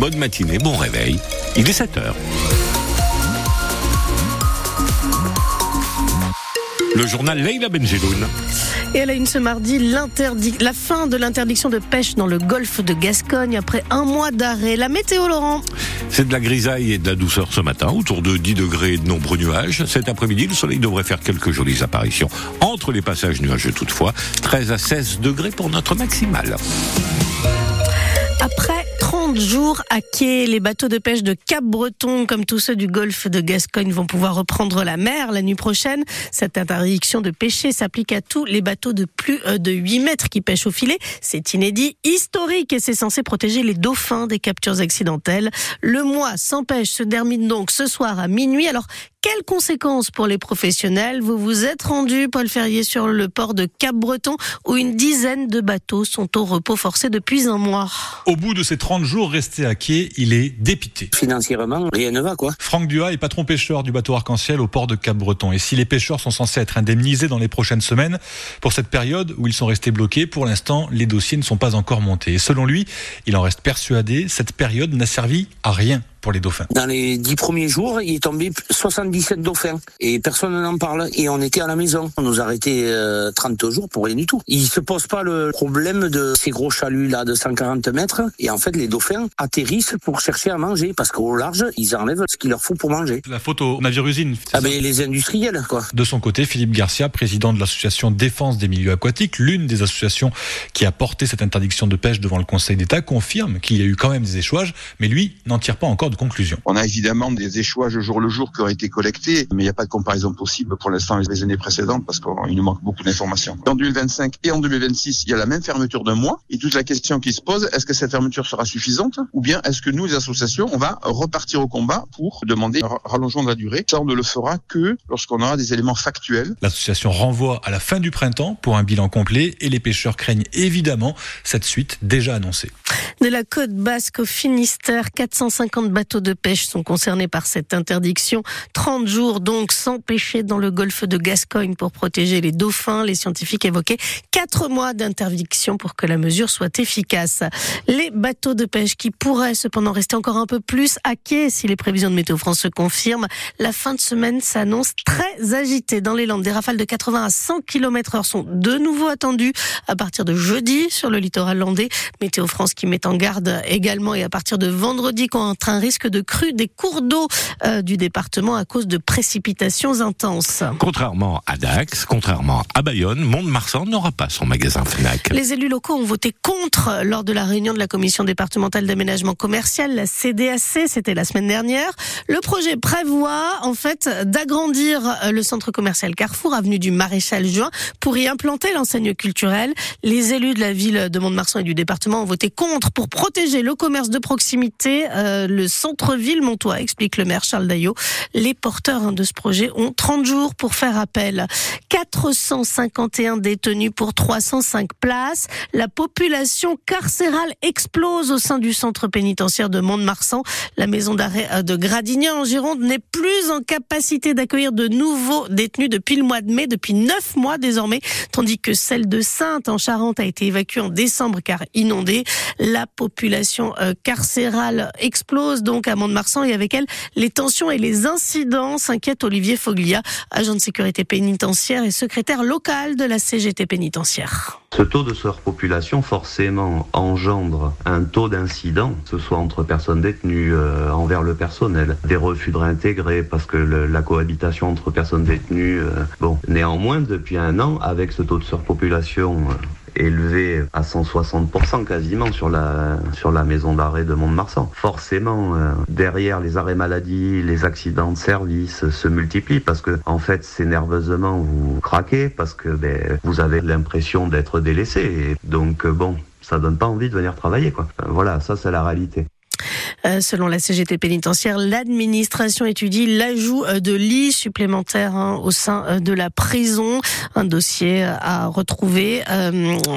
Bonne matinée, bon réveil. Il est 7 heures. Le journal Leila Benjeloun. Et elle a une ce mardi la fin de l'interdiction de pêche dans le golfe de Gascogne après un mois d'arrêt. La météo, Laurent C'est de la grisaille et de la douceur ce matin, autour de 10 degrés et de nombreux nuages. Cet après-midi, le soleil devrait faire quelques jolies apparitions. Entre les passages nuageux toutefois, 13 à 16 degrés pour notre maximale. Après 30 jours à quai. Les bateaux de pêche de Cap-Breton, comme tous ceux du golfe de Gascogne, vont pouvoir reprendre la mer la nuit prochaine. Cette interdiction de pêcher s'applique à tous les bateaux de plus euh, de 8 mètres qui pêchent au filet. C'est inédit, historique et c'est censé protéger les dauphins des captures accidentelles. Le mois sans pêche se termine donc ce soir à minuit. Alors, quelles conséquences pour les professionnels Vous vous êtes rendu, Paul Ferrier, sur le port de Cap-Breton où une dizaine de bateaux sont au repos forcé depuis un mois? Au bout de ces 30 jours restés à quai, il est dépité. Financièrement, rien ne va, quoi. Franck Duhat est patron pêcheur du bateau Arc-en-Ciel au port de Cap-Breton. Et si les pêcheurs sont censés être indemnisés dans les prochaines semaines, pour cette période où ils sont restés bloqués, pour l'instant, les dossiers ne sont pas encore montés. Et selon lui, il en reste persuadé, cette période n'a servi à rien pour les dauphins. Dans les dix premiers jours, il est tombé 77 dauphins et personne n'en parle. Et on était à la maison. On nous a arrêté 30 euh, jours pour rien du tout. Il se pose pas le problème de ces gros chaluts là de 140 mètres. Et en fait, les dauphins atterrissent pour chercher à manger parce qu'au large, ils enlèvent ce qu'il leur faut pour manger. La photo navire usine. Ah ben les industriels quoi. De son côté, Philippe Garcia, président de l'association Défense des milieux aquatiques, l'une des associations qui a porté cette interdiction de pêche devant le Conseil d'État, confirme qu'il y a eu quand même des échouages, mais lui n'en tire pas encore conclusion. On a évidemment des échouages jour le jour qui auraient été collectés, mais il n'y a pas de comparaison possible pour l'instant avec les années précédentes parce qu'il nous manque beaucoup d'informations. En 2025 et en 2026, il y a la même fermeture d'un mois et toute la question qui se pose, est-ce que cette fermeture sera suffisante ou bien est-ce que nous, les associations, on va repartir au combat pour demander un rallongement de la durée Ça, on ne le fera que lorsqu'on aura des éléments factuels. L'association renvoie à la fin du printemps pour un bilan complet et les pêcheurs craignent évidemment cette suite déjà annoncée. De la côte basque au Finistère, 450 bateaux de pêche sont concernés par cette interdiction. 30 jours donc sans pêcher dans le golfe de Gascogne pour protéger les dauphins. Les scientifiques évoquaient 4 mois d'interdiction pour que la mesure soit efficace. Les bateaux de pêche qui pourraient cependant rester encore un peu plus à quai si les prévisions de Météo France se confirment. La fin de semaine s'annonce très agitée dans les Landes. Des rafales de 80 à 100 km heure sont de nouveau attendues à partir de jeudi sur le littoral landais. Météo France qui met en garde également et à partir de vendredi de crue des cours d'eau euh, du département à cause de précipitations intenses. Contrairement à Dax, contrairement à Bayonne, Mont-de-Marsan n'aura pas son magasin Fnac. Les élus locaux ont voté contre lors de la réunion de la commission départementale d'aménagement commercial, la CDAC, c'était la semaine dernière. Le projet prévoit en fait d'agrandir euh, le centre commercial Carrefour, avenue du Maréchal Juin, pour y implanter l'enseigne culturelle. Les élus de la ville de Mont-de-Marsan et du département ont voté contre pour protéger le commerce de proximité, euh, le centre-ville montois, explique le maire Charles Daillot. Les porteurs de ce projet ont 30 jours pour faire appel. 451 détenus pour 305 places. La population carcérale explose au sein du centre pénitentiaire de Mont-de-Marsan. La maison d'arrêt euh, de Gradignan en Gironde n'est plus en capacité d'accueillir de nouveaux détenus depuis le mois de mai, depuis 9 mois désormais, tandis que celle de Sainte en Charente a été évacuée en décembre car inondée. La population euh, carcérale explose donc à Mont-de-Marsan et avec elle les tensions et les incidents, s'inquiète Olivier Foglia, agent de sécurité pénitentiaire et secrétaire local de la CGT pénitentiaire. Ce taux de surpopulation forcément engendre un taux d'incident, que ce soit entre personnes détenues, euh, envers le personnel, des refus de réintégrer parce que la cohabitation entre personnes détenues, euh, bon, néanmoins depuis un an avec ce taux de surpopulation élevé à 160% quasiment sur la, sur la maison d'arrêt de Mont-de-Marsan. Forcément, euh, derrière les arrêts maladie, les accidents de service se multiplient parce que, en fait, c'est nerveusement vous craquez parce que ben, vous avez l'impression d'être délaissé. Donc, euh, bon, ça donne pas envie de venir travailler, quoi. Voilà, ça c'est la réalité. Selon la CGT pénitentiaire, l'administration étudie l'ajout de lits supplémentaires hein, au sein de la prison. Un dossier à retrouver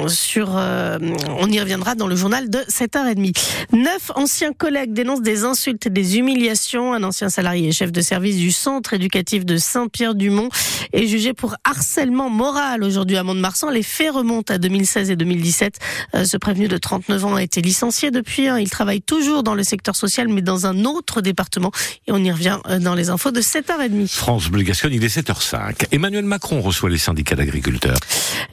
sur. on y reviendra dans le journal de 7h30. Neuf anciens collègues dénoncent des insultes et des humiliations. Un ancien salarié et chef de service du centre éducatif de Saint-Pierre-du-Mont est jugé pour harcèlement moral aujourd'hui à Mont-de-Marsan. Les faits remontent à 2016 et 2017. Euh, ce prévenu de 39 ans a été licencié depuis. Hein. Il travaille toujours dans le secteur social, mais dans un autre département. Et on y revient euh, dans les infos de 7h30. France Bleu Gascogne, il est 7h05. Emmanuel Macron reçoit les syndicats d'agriculteurs.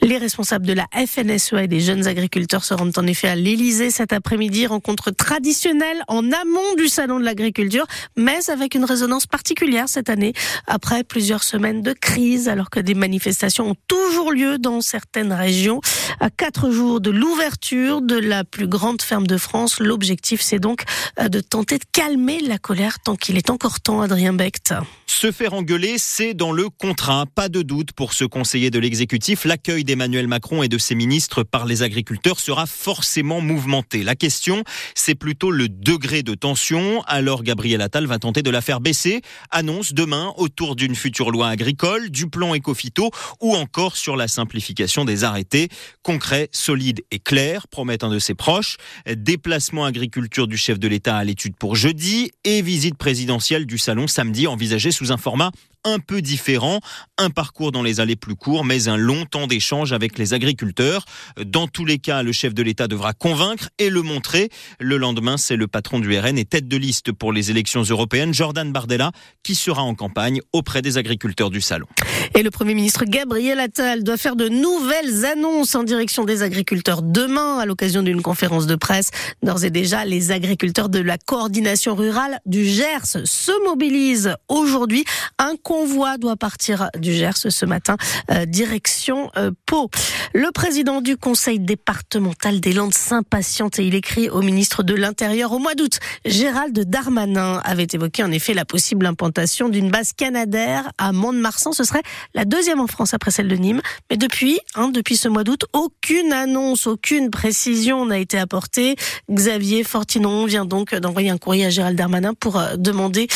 Les responsables de la FNSEA et des jeunes agriculteurs se rendent en effet à l'Elysée cet après-midi. Rencontre traditionnelle en amont du salon de l'agriculture, mais avec une résonance particulière cette année, après plusieurs semaines de crise, alors que des manifestations ont toujours lieu dans certaines régions. À quatre jours de l'ouverture de la plus grande ferme de France, l'objectif c'est donc euh, de tenter de calmer la colère tant qu'il est encore temps, Adrien Becht. Se faire engueuler, c'est dans le contrat. Pas de doute pour ce conseiller de l'exécutif. L'accueil d'Emmanuel Macron et de ses ministres par les agriculteurs sera forcément mouvementé. La question, c'est plutôt le degré de tension. Alors Gabriel Attal va tenter de la faire baisser. Annonce demain autour d'une future loi agricole, du plan éco-phyto ou encore sur la simplification des arrêtés. Concret, solide et clair, promettent un de ses proches. Déplacement agriculture du chef de l'État à l'étude pour jeudi et visite présidentielle du salon samedi envisagée sous un format un peu différent, un parcours dans les allées plus courts, mais un long temps d'échange avec les agriculteurs. Dans tous les cas, le chef de l'État devra convaincre et le montrer. Le lendemain, c'est le patron du RN et tête de liste pour les élections européennes, Jordan Bardella, qui sera en campagne auprès des agriculteurs du salon. Et le Premier ministre Gabriel Attal doit faire de nouvelles annonces en direction des agriculteurs demain à l'occasion d'une conférence de presse. D'ores et déjà, les agriculteurs de la coordination rurale du Gers se mobilisent aujourd'hui. Un convoi doit partir du Gers ce matin, euh, direction euh, Pau. Le président du conseil départemental des Landes s'impatiente et il écrit au ministre de l'Intérieur au mois d'août. Gérald Darmanin avait évoqué en effet la possible implantation d'une base canadaire à Mont-de-Marsan. Ce serait la deuxième en France après celle de Nîmes. Mais depuis, hein, depuis ce mois d'août, aucune annonce, aucune précision n'a été apportée. Xavier Fortinon vient donc d'envoyer un courrier à Gérald Darmanin pour euh, demander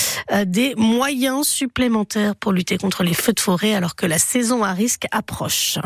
des moyens supplémentaires pour lutter contre les feux de forêt alors que la saison à risque approche.